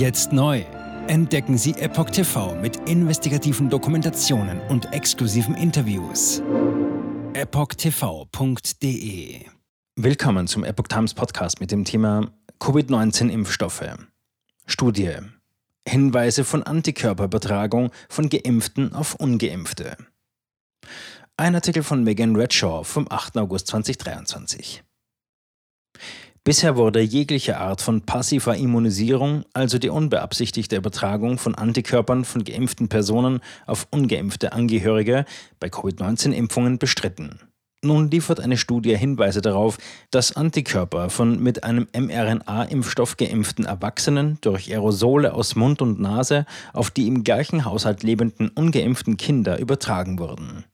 Jetzt neu. Entdecken Sie Epoch TV mit investigativen Dokumentationen und exklusiven Interviews. EpochTV.de Willkommen zum Epoch Times Podcast mit dem Thema Covid-19-Impfstoffe. Studie. Hinweise von Antikörperübertragung von Geimpften auf Ungeimpfte. Ein Artikel von Megan Redshaw vom 8. August 2023. Bisher wurde jegliche Art von passiver Immunisierung, also die unbeabsichtigte Übertragung von Antikörpern von geimpften Personen auf ungeimpfte Angehörige bei Covid-19-Impfungen bestritten. Nun liefert eine Studie Hinweise darauf, dass Antikörper von mit einem mRNA-Impfstoff geimpften Erwachsenen durch Aerosole aus Mund und Nase auf die im gleichen Haushalt lebenden ungeimpften Kinder übertragen wurden.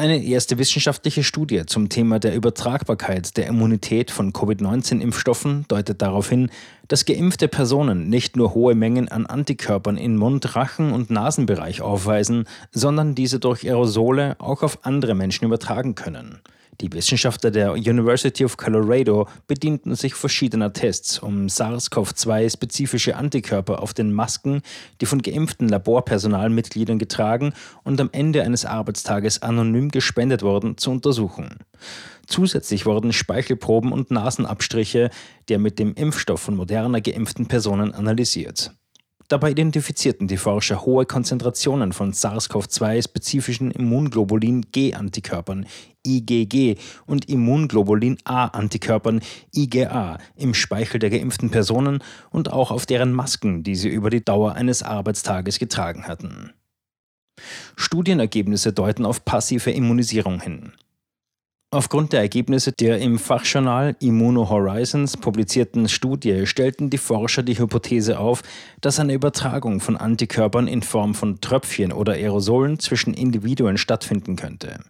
Eine erste wissenschaftliche Studie zum Thema der Übertragbarkeit der Immunität von Covid-19-Impfstoffen deutet darauf hin, dass geimpfte Personen nicht nur hohe Mengen an Antikörpern in Mund-, Rachen- und Nasenbereich aufweisen, sondern diese durch Aerosole auch auf andere Menschen übertragen können. Die Wissenschaftler der University of Colorado bedienten sich verschiedener Tests, um SARS-CoV-2-spezifische Antikörper auf den Masken, die von geimpften Laborpersonalmitgliedern getragen und am Ende eines Arbeitstages anonym gespendet wurden, zu untersuchen. Zusätzlich wurden Speichelproben und Nasenabstriche der mit dem Impfstoff von moderner geimpften Personen analysiert. Dabei identifizierten die Forscher hohe Konzentrationen von SARS-CoV-2-spezifischen Immunglobulin G-Antikörpern IgG und Immunglobulin A-Antikörpern IgA im Speichel der geimpften Personen und auch auf deren Masken, die sie über die Dauer eines Arbeitstages getragen hatten. Studienergebnisse deuten auf passive Immunisierung hin. Aufgrund der Ergebnisse der im Fachjournal Immunohorizons publizierten Studie stellten die Forscher die Hypothese auf, dass eine Übertragung von Antikörpern in Form von Tröpfchen oder Aerosolen zwischen Individuen stattfinden könnte.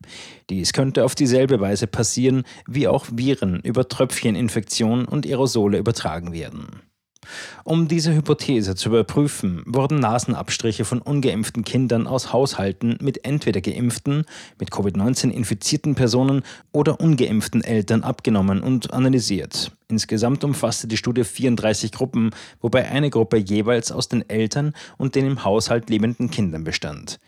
Dies könnte auf dieselbe Weise passieren, wie auch Viren über Tröpfcheninfektionen und Aerosole übertragen werden. Um diese Hypothese zu überprüfen, wurden Nasenabstriche von ungeimpften Kindern aus Haushalten mit entweder geimpften, mit Covid-19 infizierten Personen oder ungeimpften Eltern abgenommen und analysiert. Insgesamt umfasste die Studie 34 Gruppen, wobei eine Gruppe jeweils aus den Eltern und den im Haushalt lebenden Kindern bestand.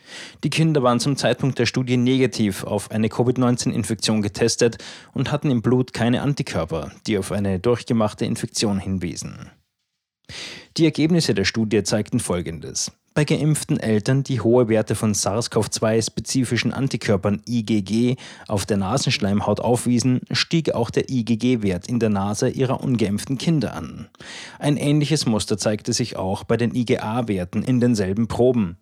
Die Kinder waren zum Zeitpunkt der Studie negativ auf eine Covid-19-Infektion getestet und hatten im Blut keine Antikörper, die auf eine durchgemachte Infektion hinwiesen. Die Ergebnisse der Studie zeigten Folgendes. Bei geimpften Eltern, die hohe Werte von SARS-CoV-2-spezifischen Antikörpern IgG auf der Nasenschleimhaut aufwiesen, stieg auch der IgG-Wert in der Nase ihrer ungeimpften Kinder an. Ein ähnliches Muster zeigte sich auch bei den IgA-Werten in denselben Proben.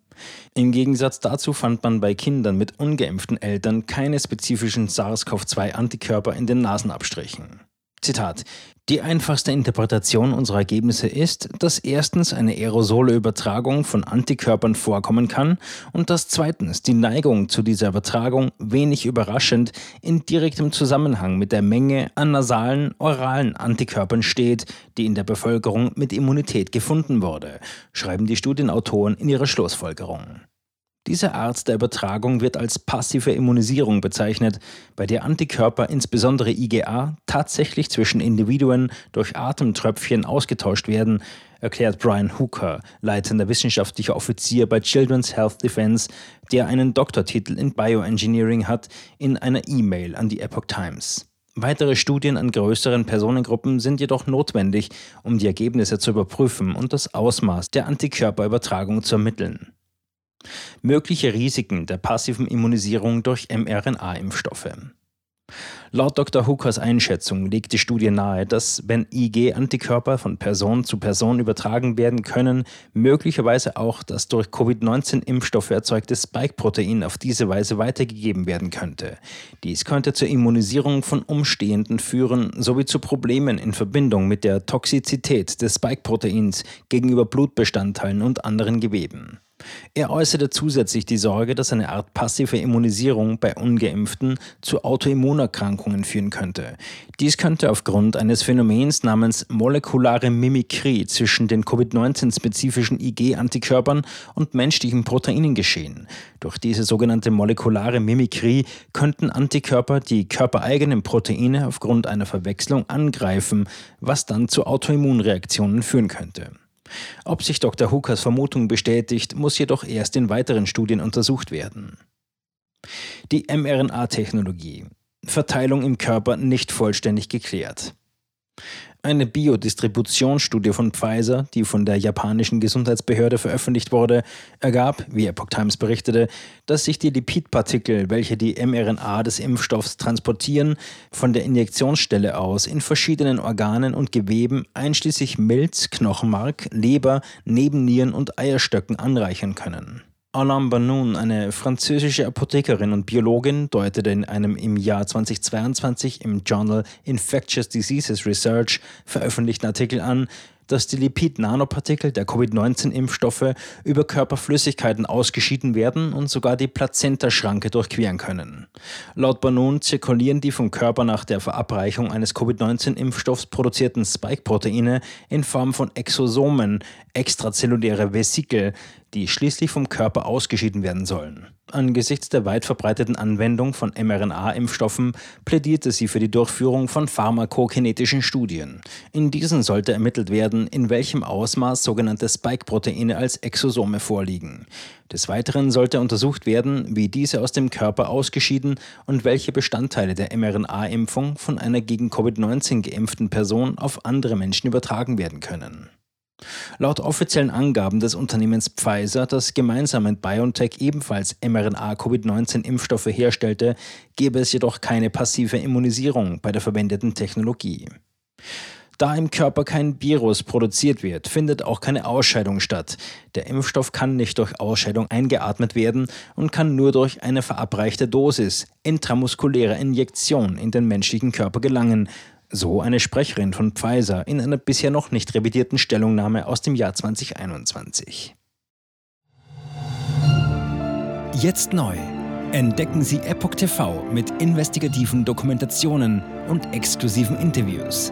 Im Gegensatz dazu fand man bei Kindern mit ungeimpften Eltern keine spezifischen SARS-CoV-2-Antikörper in den Nasenabstrichen. Zitat. Die einfachste Interpretation unserer Ergebnisse ist, dass erstens eine aerosole Übertragung von Antikörpern vorkommen kann und dass zweitens die Neigung zu dieser Übertragung wenig überraschend in direktem Zusammenhang mit der Menge an nasalen, oralen Antikörpern steht, die in der Bevölkerung mit Immunität gefunden wurde, schreiben die Studienautoren in ihrer Schlussfolgerung. Diese Art der Übertragung wird als passive Immunisierung bezeichnet, bei der Antikörper, insbesondere IgA, tatsächlich zwischen Individuen durch Atemtröpfchen ausgetauscht werden, erklärt Brian Hooker, leitender wissenschaftlicher Offizier bei Children's Health Defense, der einen Doktortitel in Bioengineering hat, in einer E-Mail an die Epoch Times. Weitere Studien an größeren Personengruppen sind jedoch notwendig, um die Ergebnisse zu überprüfen und das Ausmaß der Antikörperübertragung zu ermitteln. Mögliche Risiken der passiven Immunisierung durch mRNA-Impfstoffe. Laut Dr. Hookers Einschätzung legt die Studie nahe, dass, wenn IG-Antikörper von Person zu Person übertragen werden können, möglicherweise auch das durch Covid-19-Impfstoffe erzeugte Spike-Protein auf diese Weise weitergegeben werden könnte. Dies könnte zur Immunisierung von Umstehenden führen, sowie zu Problemen in Verbindung mit der Toxizität des Spike-Proteins gegenüber Blutbestandteilen und anderen Geweben. Er äußerte zusätzlich die Sorge, dass eine Art passive Immunisierung bei ungeimpften zu Autoimmunerkrankungen führen könnte. Dies könnte aufgrund eines Phänomens namens molekulare Mimikrie zwischen den Covid-19-spezifischen IG-Antikörpern und menschlichen Proteinen geschehen. Durch diese sogenannte molekulare Mimikrie könnten Antikörper die körpereigenen Proteine aufgrund einer Verwechslung angreifen, was dann zu Autoimmunreaktionen führen könnte. Ob sich Dr. Hookers Vermutung bestätigt, muss jedoch erst in weiteren Studien untersucht werden. Die mRNA-Technologie. Verteilung im Körper nicht vollständig geklärt. Eine Biodistributionsstudie von Pfizer, die von der japanischen Gesundheitsbehörde veröffentlicht wurde, ergab, wie Epoch Times berichtete, dass sich die Lipidpartikel, welche die mRNA des Impfstoffs transportieren, von der Injektionsstelle aus in verschiedenen Organen und Geweben einschließlich Milz, Knochenmark, Leber, Nebennieren und Eierstöcken anreichern können. Alain Banoun, eine französische Apothekerin und Biologin, deutete in einem im Jahr 2022 im Journal Infectious Diseases Research veröffentlichten Artikel an, dass die Lipid-Nanopartikel der Covid-19-Impfstoffe über Körperflüssigkeiten ausgeschieden werden und sogar die Plazentaschranke durchqueren können. Laut Banon zirkulieren die vom Körper nach der Verabreichung eines Covid-19-Impfstoffs produzierten Spike-Proteine in Form von Exosomen, extrazelluläre Vesikel, die schließlich vom Körper ausgeschieden werden sollen. Angesichts der weit verbreiteten Anwendung von mRNA-Impfstoffen plädierte sie für die Durchführung von pharmakokinetischen Studien. In diesen sollte ermittelt werden, in welchem Ausmaß sogenannte Spike-Proteine als Exosome vorliegen. Des Weiteren sollte untersucht werden, wie diese aus dem Körper ausgeschieden und welche Bestandteile der mRNA-Impfung von einer gegen Covid-19 geimpften Person auf andere Menschen übertragen werden können. Laut offiziellen Angaben des Unternehmens Pfizer, das gemeinsam mit BioNTech ebenfalls mRNA-Covid-19-Impfstoffe herstellte, gäbe es jedoch keine passive Immunisierung bei der verwendeten Technologie. Da im Körper kein Virus produziert wird, findet auch keine Ausscheidung statt. Der Impfstoff kann nicht durch Ausscheidung eingeatmet werden und kann nur durch eine verabreichte Dosis, intramuskuläre Injektion in den menschlichen Körper gelangen, so eine Sprecherin von Pfizer in einer bisher noch nicht revidierten Stellungnahme aus dem Jahr 2021. Jetzt neu. Entdecken Sie Epoch TV mit investigativen Dokumentationen und exklusiven Interviews.